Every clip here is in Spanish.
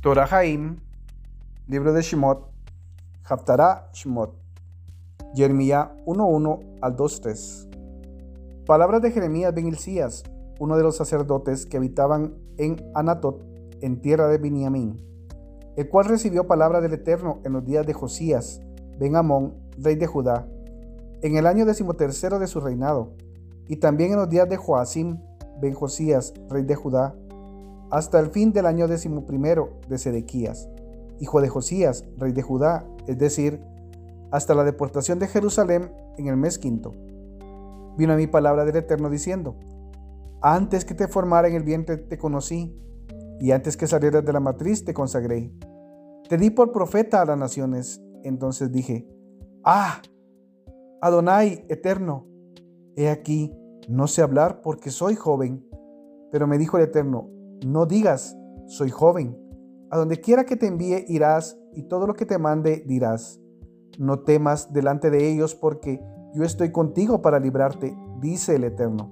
Torah Haim, libro de Shemot, Haftarah Shemot, Jeremías 1.1 al 2.3. Palabras de Jeremías ben Hilcías, uno de los sacerdotes que habitaban en Anatot, en tierra de Beniamín, el cual recibió palabra del Eterno en los días de Josías, ben Amón, rey de Judá, en el año decimotercero de su reinado, y también en los días de Joacim, ben Josías, rey de Judá, hasta el fin del año decimoprimero de Sedequías, hijo de Josías, rey de Judá, es decir, hasta la deportación de Jerusalén en el mes quinto. Vino a mí palabra del Eterno diciendo, antes que te formara en el vientre te conocí, y antes que salieras de la matriz te consagré. Te di por profeta a las naciones. Entonces dije, ah, Adonai, eterno, he aquí, no sé hablar porque soy joven. Pero me dijo el Eterno, no digas, soy joven. A donde quiera que te envíe irás y todo lo que te mande dirás. No temas delante de ellos porque yo estoy contigo para librarte, dice el Eterno.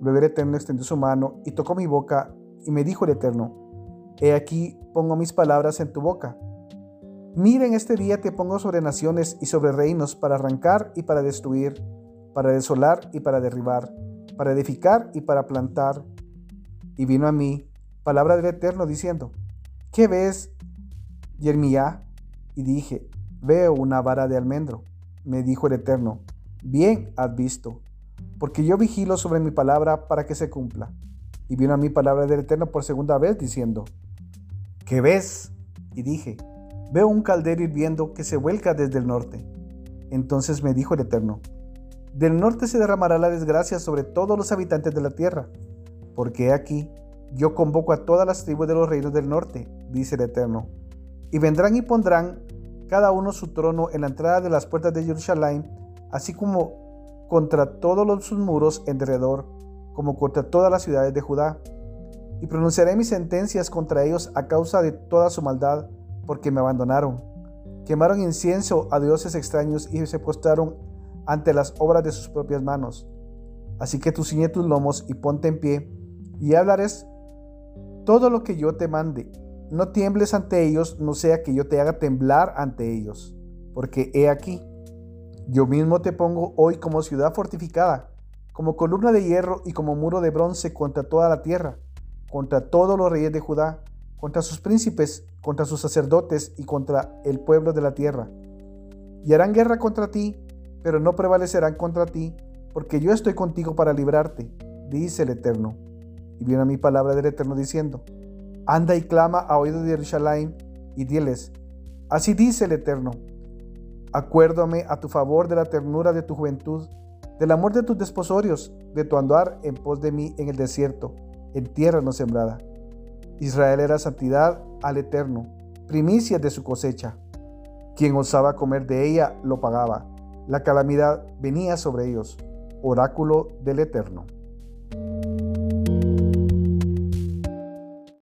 Luego el Eterno extendió su mano y tocó mi boca y me dijo el Eterno, He aquí pongo mis palabras en tu boca. Miren, este día te pongo sobre naciones y sobre reinos para arrancar y para destruir, para desolar y para derribar, para edificar y para plantar, y vino a mí palabra del Eterno diciendo, ¿qué ves, Jeremías? Y dije, veo una vara de almendro. Me dijo el Eterno, bien has visto, porque yo vigilo sobre mi palabra para que se cumpla. Y vino a mí palabra del Eterno por segunda vez diciendo, ¿qué ves? Y dije, veo un caldero hirviendo que se vuelca desde el norte. Entonces me dijo el Eterno, del norte se derramará la desgracia sobre todos los habitantes de la tierra porque aquí yo convoco a todas las tribus de los reinos del norte, dice el Eterno, y vendrán y pondrán cada uno su trono en la entrada de las puertas de Jerusalén, así como contra todos los, sus muros en derredor, como contra todas las ciudades de Judá. Y pronunciaré mis sentencias contra ellos a causa de toda su maldad, porque me abandonaron. Quemaron incienso a dioses extraños y se postraron ante las obras de sus propias manos. Así que tú ciñe tus lomos y ponte en pie y hablarás todo lo que yo te mande. No tiembles ante ellos, no sea que yo te haga temblar ante ellos, porque he aquí, yo mismo te pongo hoy como ciudad fortificada, como columna de hierro y como muro de bronce contra toda la tierra, contra todos los reyes de Judá, contra sus príncipes, contra sus sacerdotes y contra el pueblo de la tierra. Y harán guerra contra ti, pero no prevalecerán contra ti, porque yo estoy contigo para librarte, dice el Eterno. Vino a mi palabra del Eterno diciendo, Anda y clama a oído de Jerusalén y diles, Así dice el Eterno, acuérdame a tu favor de la ternura de tu juventud, del amor de tus desposorios, de tu andar en pos de mí en el desierto, en tierra no sembrada. Israel era santidad al Eterno, primicia de su cosecha. Quien osaba comer de ella lo pagaba. La calamidad venía sobre ellos, oráculo del Eterno.